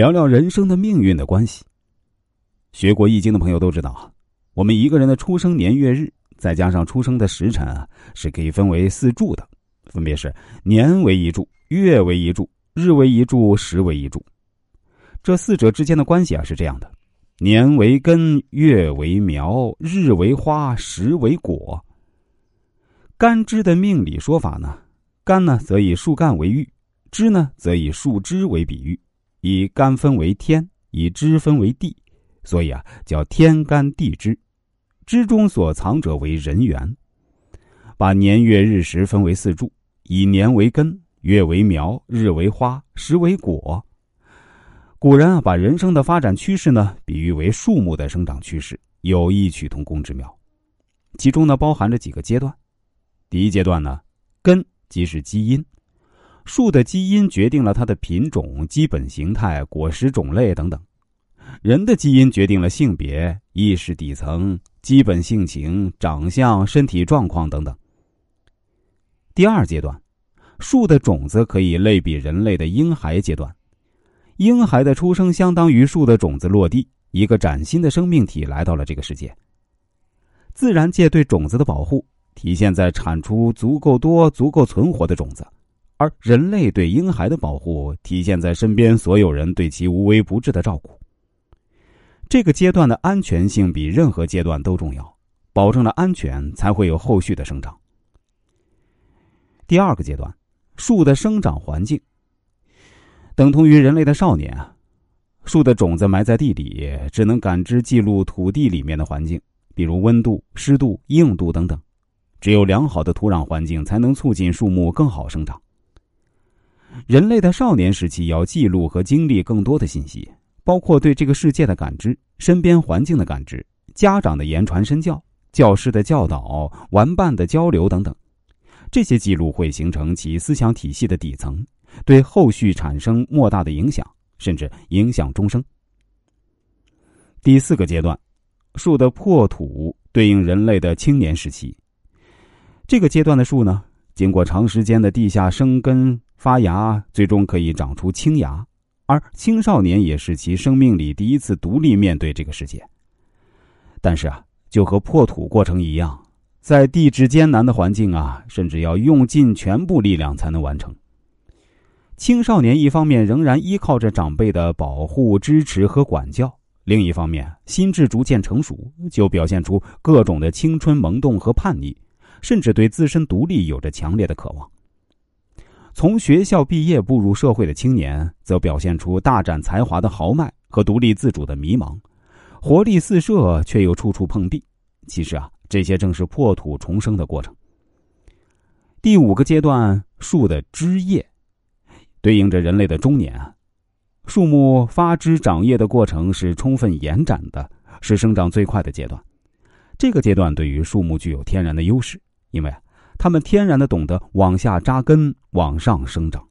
聊聊人生的命运的关系。学过易经的朋友都知道啊，我们一个人的出生年月日，再加上出生的时辰啊，是可以分为四柱的，分别是年为一柱、月为一柱、日为一柱、时为一柱。这四者之间的关系啊是这样的：年为根，月为苗，日为花，时为果。干支的命理说法呢，干呢则以树干为喻，支呢则以树枝为比喻，以干分为天，以支分为地，所以啊叫天干地支。支中所藏者为人缘。把年月日时分为四柱，以年为根，月为苗，日为花，时为果。古人啊把人生的发展趋势呢比喻为树木的生长趋势，有异曲同工之妙。其中呢包含着几个阶段。第一阶段呢，根即是基因，树的基因决定了它的品种、基本形态、果实种类等等；人的基因决定了性别、意识底层、基本性情、长相、身体状况等等。第二阶段，树的种子可以类比人类的婴孩阶段，婴孩的出生相当于树的种子落地，一个崭新的生命体来到了这个世界。自然界对种子的保护。体现在产出足够多、足够存活的种子，而人类对婴孩的保护体现在身边所有人对其无微不至的照顾。这个阶段的安全性比任何阶段都重要，保证了安全，才会有后续的生长。第二个阶段，树的生长环境等同于人类的少年啊。树的种子埋在地里，只能感知记录土地里面的环境，比如温度、湿度、硬度等等。只有良好的土壤环境，才能促进树木更好生长。人类的少年时期要记录和经历更多的信息，包括对这个世界的感知、身边环境的感知、家长的言传身教、教师的教导、玩伴的交流等等。这些记录会形成其思想体系的底层，对后续产生莫大的影响，甚至影响终生。第四个阶段，树的破土对应人类的青年时期。这个阶段的树呢，经过长时间的地下生根发芽，最终可以长出青芽。而青少年也是其生命里第一次独立面对这个世界。但是啊，就和破土过程一样，在地质艰难的环境啊，甚至要用尽全部力量才能完成。青少年一方面仍然依靠着长辈的保护、支持和管教，另一方面心智逐渐成熟，就表现出各种的青春萌动和叛逆。甚至对自身独立有着强烈的渴望。从学校毕业步入社会的青年，则表现出大展才华的豪迈和独立自主的迷茫，活力四射却又处处碰壁。其实啊，这些正是破土重生的过程。第五个阶段，树的枝叶，对应着人类的中年啊。树木发枝长叶的过程是充分延展的，是生长最快的阶段。这个阶段对于树木具有天然的优势。因为啊，他们天然的懂得往下扎根，往上生长。